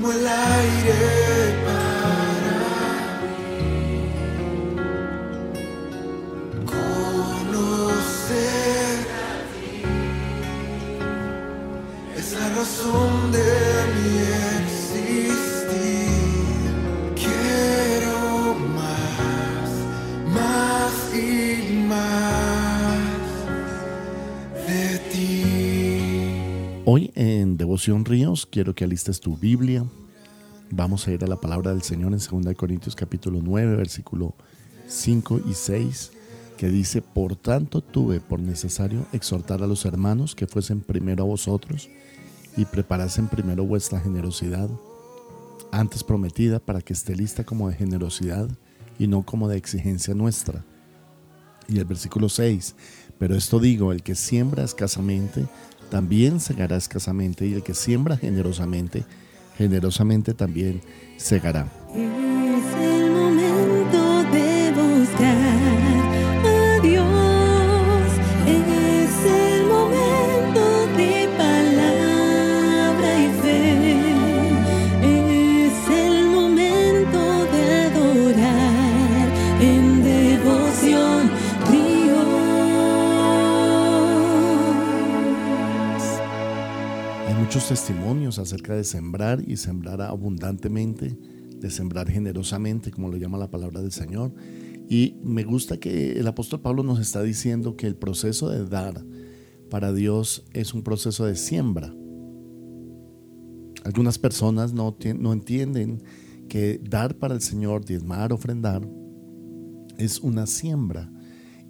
como el aire Ríos quiero que alistes tu Biblia. Vamos a ir a la palabra del Señor en 2 Corintios capítulo 9, versículo 5 y 6, que dice, Por tanto tuve por necesario exhortar a los hermanos que fuesen primero a vosotros y preparasen primero vuestra generosidad, antes prometida para que esté lista como de generosidad y no como de exigencia nuestra. Y el versículo 6, pero esto digo, el que siembra escasamente, también segará escasamente, y el que siembra generosamente, generosamente también segará. De sembrar y sembrar abundantemente, de sembrar generosamente, como lo llama la palabra del Señor. Y me gusta que el apóstol Pablo nos está diciendo que el proceso de dar para Dios es un proceso de siembra. Algunas personas no, no entienden que dar para el Señor, diezmar, ofrendar, es una siembra.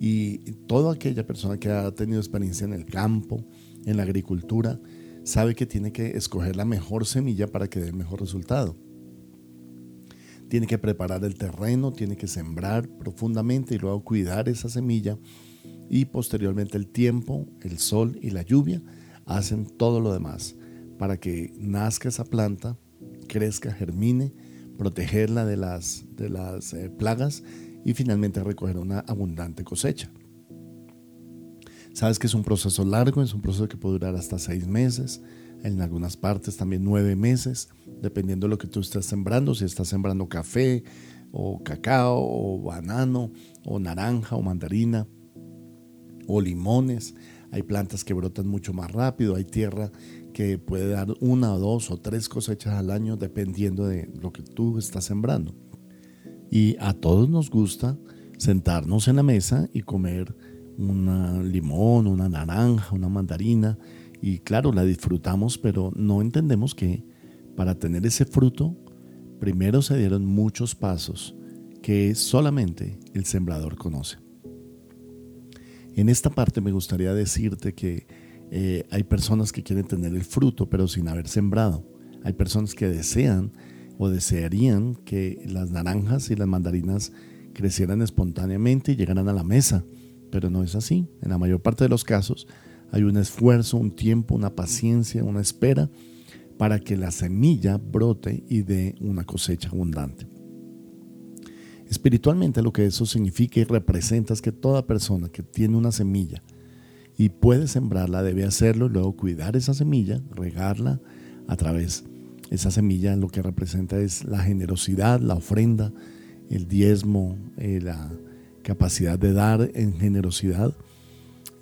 Y toda aquella persona que ha tenido experiencia en el campo, en la agricultura, sabe que tiene que escoger la mejor semilla para que dé el mejor resultado. Tiene que preparar el terreno, tiene que sembrar profundamente y luego cuidar esa semilla y posteriormente el tiempo, el sol y la lluvia hacen todo lo demás para que nazca esa planta, crezca, germine, protegerla de las, de las eh, plagas y finalmente recoger una abundante cosecha. Sabes que es un proceso largo, es un proceso que puede durar hasta seis meses, en algunas partes también nueve meses, dependiendo de lo que tú estés sembrando, si estás sembrando café o cacao o banano o naranja o mandarina o limones. Hay plantas que brotan mucho más rápido, hay tierra que puede dar una o dos o tres cosechas al año dependiendo de lo que tú estás sembrando. Y a todos nos gusta sentarnos en la mesa y comer un limón, una naranja, una mandarina. Y claro, la disfrutamos, pero no entendemos que para tener ese fruto, primero se dieron muchos pasos que solamente el sembrador conoce. En esta parte me gustaría decirte que eh, hay personas que quieren tener el fruto, pero sin haber sembrado. Hay personas que desean o desearían que las naranjas y las mandarinas crecieran espontáneamente y llegaran a la mesa, pero no es así. En la mayor parte de los casos hay un esfuerzo, un tiempo, una paciencia, una espera para que la semilla brote y dé una cosecha abundante. Espiritualmente lo que eso significa y representa es que toda persona que tiene una semilla y puede sembrarla debe hacerlo luego cuidar esa semilla, regarla a través esa semilla lo que representa es la generosidad, la ofrenda, el diezmo, eh, la capacidad de dar en generosidad.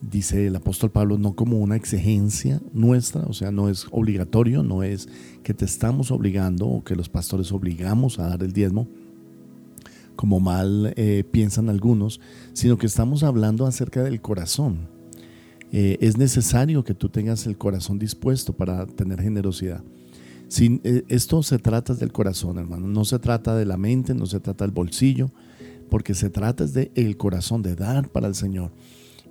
Dice el apóstol Pablo, no como una exigencia nuestra, o sea, no es obligatorio, no es que te estamos obligando o que los pastores obligamos a dar el diezmo, como mal eh, piensan algunos, sino que estamos hablando acerca del corazón. Eh, es necesario que tú tengas el corazón dispuesto para tener generosidad. Sin, eh, esto se trata del corazón, hermano. No se trata de la mente, no se trata del bolsillo, porque se trata del el corazón, de dar para el Señor.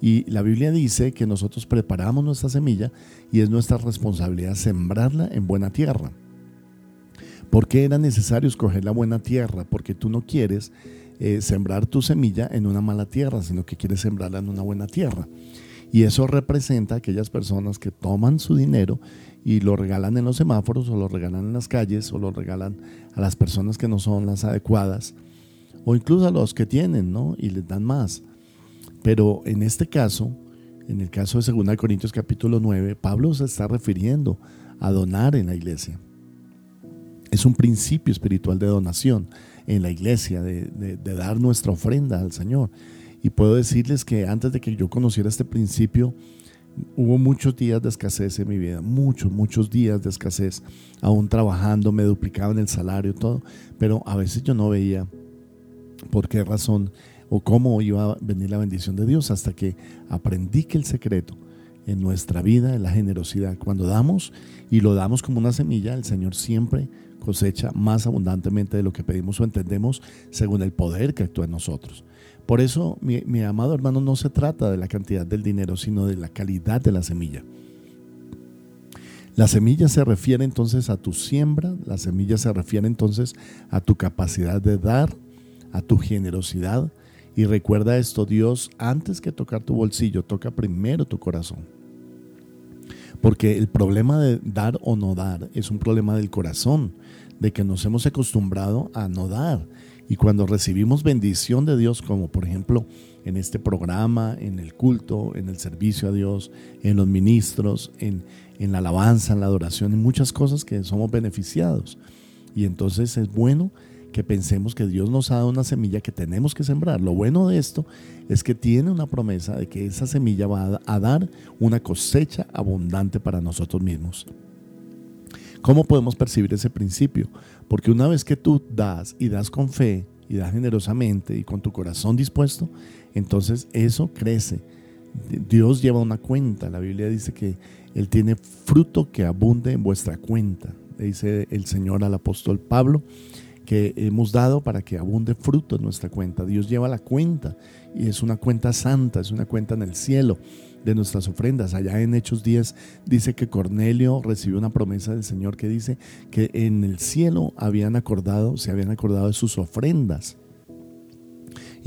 Y la Biblia dice que nosotros preparamos nuestra semilla y es nuestra responsabilidad sembrarla en buena tierra. ¿Por qué era necesario escoger la buena tierra? Porque tú no quieres eh, sembrar tu semilla en una mala tierra, sino que quieres sembrarla en una buena tierra. Y eso representa a aquellas personas que toman su dinero y lo regalan en los semáforos o lo regalan en las calles o lo regalan a las personas que no son las adecuadas o incluso a los que tienen, ¿no? Y les dan más. Pero en este caso, en el caso de 2 Corintios capítulo 9, Pablo se está refiriendo a donar en la iglesia. Es un principio espiritual de donación en la iglesia, de, de dar nuestra ofrenda al Señor. Y puedo decirles que antes de que yo conociera este principio, hubo muchos días de escasez en mi vida, muchos, muchos días de escasez, aún trabajando, me duplicaban el salario, todo, pero a veces yo no veía por qué razón o cómo iba a venir la bendición de Dios hasta que aprendí que el secreto en nuestra vida es la generosidad. Cuando damos y lo damos como una semilla, el Señor siempre cosecha más abundantemente de lo que pedimos o entendemos según el poder que actúa en nosotros. Por eso, mi, amado hermano, no se trata de la cantidad del dinero, sino de la calidad de la semilla. La semilla se refiere entonces a tu siembra, la semilla se refiere entonces a tu capacidad de dar, a tu generosidad. Y recuerda esto, Dios, antes que tocar tu bolsillo, toca primero tu corazón. Porque el problema de dar o no dar es un problema del corazón, de que nos hemos acostumbrado a no dar. Y cuando recibimos bendición de Dios, como por ejemplo en este programa, en el culto, en el servicio a Dios, en los ministros, en, en la alabanza, en la adoración, en muchas cosas que somos beneficiados. Y entonces es bueno que pensemos que Dios nos ha dado una semilla que tenemos que sembrar. Lo bueno de esto es que tiene una promesa de que esa semilla va a dar una cosecha abundante para nosotros mismos. ¿Cómo podemos percibir ese principio? Porque una vez que tú das y das con fe y das generosamente y con tu corazón dispuesto, entonces eso crece. Dios lleva una cuenta. La Biblia dice que Él tiene fruto que abunde en vuestra cuenta. dice el Señor al apóstol Pablo que hemos dado para que abunde fruto en nuestra cuenta. Dios lleva la cuenta y es una cuenta santa, es una cuenta en el cielo de nuestras ofrendas. Allá en Hechos 10 dice que Cornelio recibió una promesa del Señor que dice que en el cielo habían acordado, se habían acordado de sus ofrendas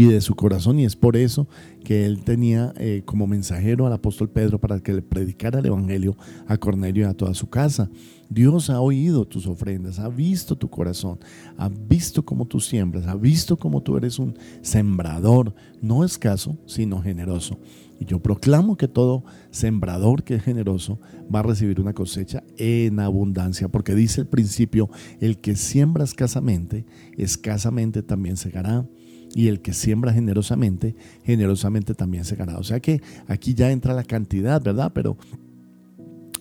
y de su corazón y es por eso que él tenía eh, como mensajero al apóstol Pedro para que le predicara el Evangelio a Cornelio y a toda su casa. Dios ha oído tus ofrendas, ha visto tu corazón, ha visto cómo tú siembras, ha visto cómo tú eres un sembrador, no escaso, sino generoso. Y yo proclamo que todo sembrador que es generoso va a recibir una cosecha en abundancia, porque dice el principio, el que siembra escasamente, escasamente también segará y el que siembra generosamente, generosamente también segará. O sea que aquí ya entra la cantidad, ¿verdad? Pero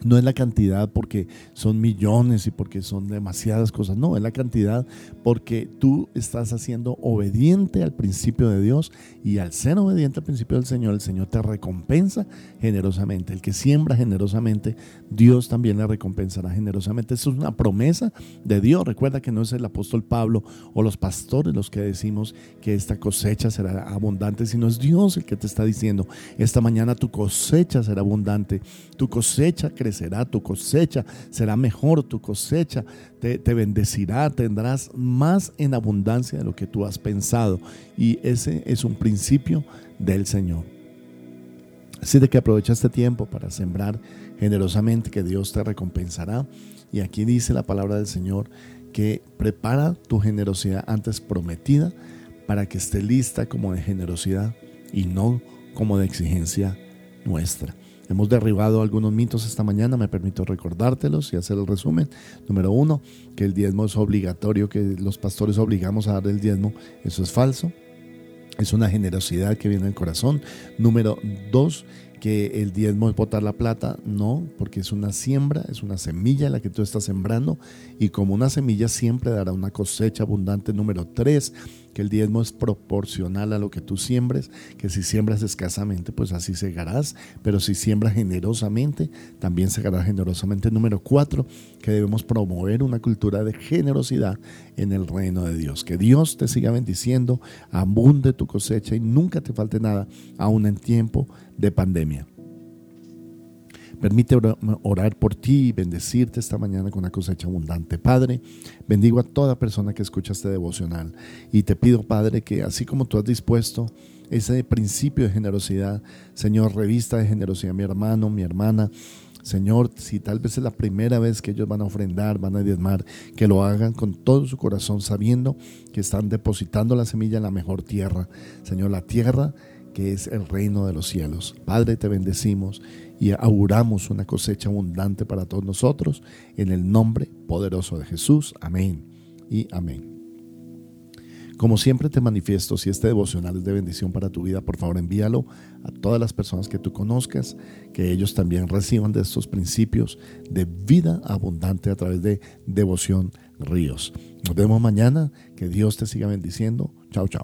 no es la cantidad porque son millones y porque son demasiadas cosas. No, es la cantidad porque tú estás haciendo obediente al principio de Dios y al ser obediente al principio del Señor, el Señor te recompensa generosamente. El que siembra generosamente, Dios también le recompensará generosamente. Eso es una promesa de Dios. Recuerda que no es el apóstol Pablo o los pastores los que decimos que esta cosecha será abundante, sino es Dios el que te está diciendo, esta mañana tu cosecha será abundante, tu cosecha crecerá será tu cosecha, será mejor tu cosecha, te, te, bendecirá, tendrás más en abundancia de lo que tú has pensado. Y ese es un principio del Señor. Así de que aprovecha este tiempo para sembrar generosamente, que Dios te recompensará. Y aquí dice la palabra del Señor que prepara tu generosidad antes prometida para que esté lista como de generosidad y no como de exigencia nuestra. Hemos derribado algunos mitos esta mañana, me permito recordártelos y hacer el resumen. Número uno, que el diezmo es obligatorio, que los pastores obligamos a dar el diezmo. Eso es falso. Es una generosidad que viene del corazón. Número dos, que el diezmo es botar la plata, no, porque es una siembra, es una semilla la que tú estás sembrando y como una semilla siempre dará una cosecha abundante. Número tres, que el diezmo es proporcional a lo que tú siembres, que si siembras escasamente, pues así segarás, pero si siembras generosamente, también segarás generosamente. Número cuatro, que debemos promover una cultura de generosidad en el reino de Dios. Que Dios te siga bendiciendo, abunde tu cosecha y nunca te falte nada, aún en tiempo de pandemia. Permite orar por ti y bendecirte esta mañana con una cosecha abundante. Padre, bendigo a toda persona que escucha este devocional y te pido, Padre, que así como tú has dispuesto ese principio de generosidad, Señor, revista de generosidad, mi hermano, mi hermana, Señor, si tal vez es la primera vez que ellos van a ofrendar, van a diezmar, que lo hagan con todo su corazón, sabiendo que están depositando la semilla en la mejor tierra. Señor, la tierra que es el reino de los cielos. Padre, te bendecimos y auguramos una cosecha abundante para todos nosotros en el nombre poderoso de Jesús. Amén y amén. Como siempre te manifiesto, si este devocional es de bendición para tu vida, por favor envíalo a todas las personas que tú conozcas, que ellos también reciban de estos principios de vida abundante a través de devoción ríos. Nos vemos mañana, que Dios te siga bendiciendo. Chao, chao.